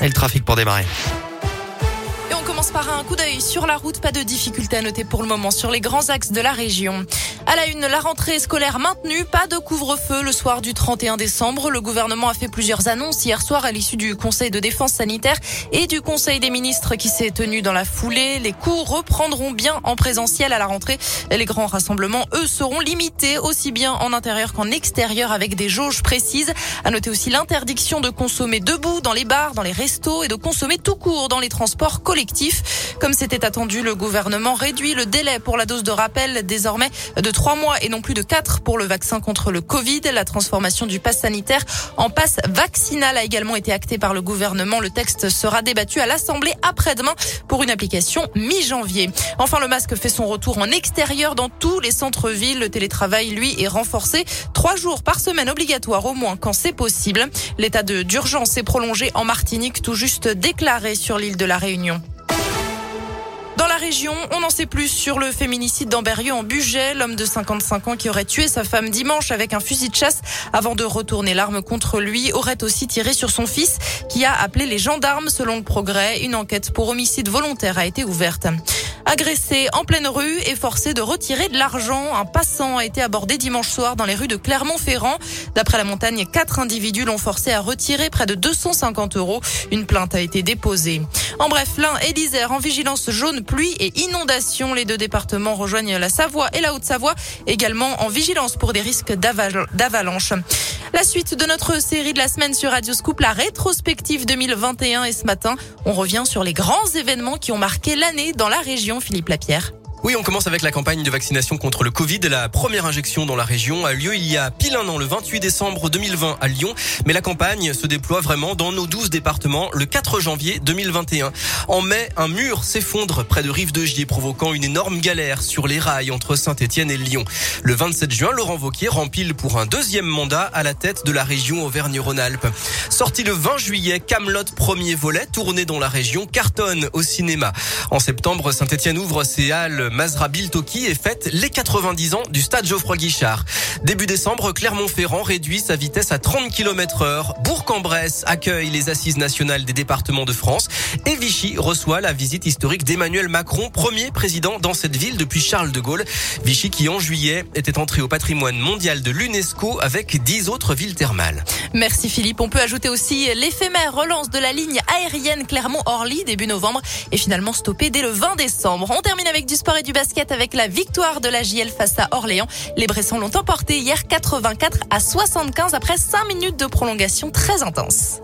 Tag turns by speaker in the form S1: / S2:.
S1: Et le trafic pour démarrer.
S2: Et on commence par un coup d'œil sur la route. Pas de difficulté à noter pour le moment sur les grands axes de la région. À la une, la rentrée scolaire maintenue. Pas de couvre-feu le soir du 31 décembre. Le gouvernement a fait plusieurs annonces hier soir à l'issue du Conseil de défense sanitaire et du Conseil des ministres qui s'est tenu dans la foulée. Les cours reprendront bien en présentiel à la rentrée. Les grands rassemblements, eux, seront limités aussi bien en intérieur qu'en extérieur avec des jauges précises. À noter aussi l'interdiction de consommer debout dans les bars, dans les restos et de consommer tout court dans les transports collectifs. Comme c'était attendu, le gouvernement réduit le délai pour la dose de rappel désormais de trois mois et non plus de quatre pour le vaccin contre le Covid. La transformation du pass sanitaire en passe vaccinal a également été actée par le gouvernement. Le texte sera débattu à l'Assemblée après-demain pour une application mi-janvier. Enfin, le masque fait son retour en extérieur dans tous les centres-villes. Le télétravail, lui, est renforcé. Trois jours par semaine obligatoire au moins quand c'est possible. L'état d'urgence est prolongé en Martinique, tout juste déclaré sur l'île de la Réunion. On n'en sait plus sur le féminicide d'Amberieu en Bugey, l'homme de 55 ans qui aurait tué sa femme dimanche avec un fusil de chasse avant de retourner l'arme contre lui, aurait aussi tiré sur son fils qui a appelé les gendarmes selon le progrès. Une enquête pour homicide volontaire a été ouverte. Agressé en pleine rue et forcé de retirer de l'argent, un passant a été abordé dimanche soir dans les rues de Clermont-Ferrand. D'après la montagne, quatre individus l'ont forcé à retirer près de 250 euros. Une plainte a été déposée. En bref, l'un et l'Isère en vigilance jaune, pluie et inondation. Les deux départements rejoignent la Savoie et la Haute-Savoie, également en vigilance pour des risques d'avalanche. La suite de notre série de la semaine sur Radio Scoop, la rétrospective 2021. Et ce matin, on revient sur les grands événements qui ont marqué l'année dans la région. Philippe Lapierre.
S1: Oui, on commence avec la campagne de vaccination contre le Covid. La première injection dans la région a lieu il y a pile un an, le 28 décembre 2020 à Lyon. Mais la campagne se déploie vraiment dans nos 12 départements le 4 janvier 2021. En mai, un mur s'effondre près de Rive de Gier, provoquant une énorme galère sur les rails entre Saint-Etienne et Lyon. Le 27 juin, Laurent Vauquier rempile pour un deuxième mandat à la tête de la région Auvergne-Rhône-Alpes. Sorti le 20 juillet, Camelot premier volet, tourné dans la région, cartonne au cinéma. En septembre, Saint-Etienne ouvre ses halles Mazra Biltoki et fête les 90 ans du stade Geoffroy Guichard. Début décembre, Clermont-Ferrand réduit sa vitesse à 30 km heure. Bourg-en-Bresse accueille les assises nationales des départements de France et Vichy reçoit la visite historique d'Emmanuel Macron, premier président dans cette ville depuis Charles de Gaulle. Vichy qui en juillet était entré au patrimoine mondial de l'UNESCO avec 10 autres villes thermales.
S2: Merci Philippe. On peut ajouter aussi l'éphémère relance de la ligne aérienne Clermont-Orly début novembre et finalement stoppée dès le 20 décembre. On termine avec du sport et du basket avec la victoire de la JL face à Orléans. Les Bressons l'ont emporté hier 84 à 75 après 5 minutes de prolongation très intense.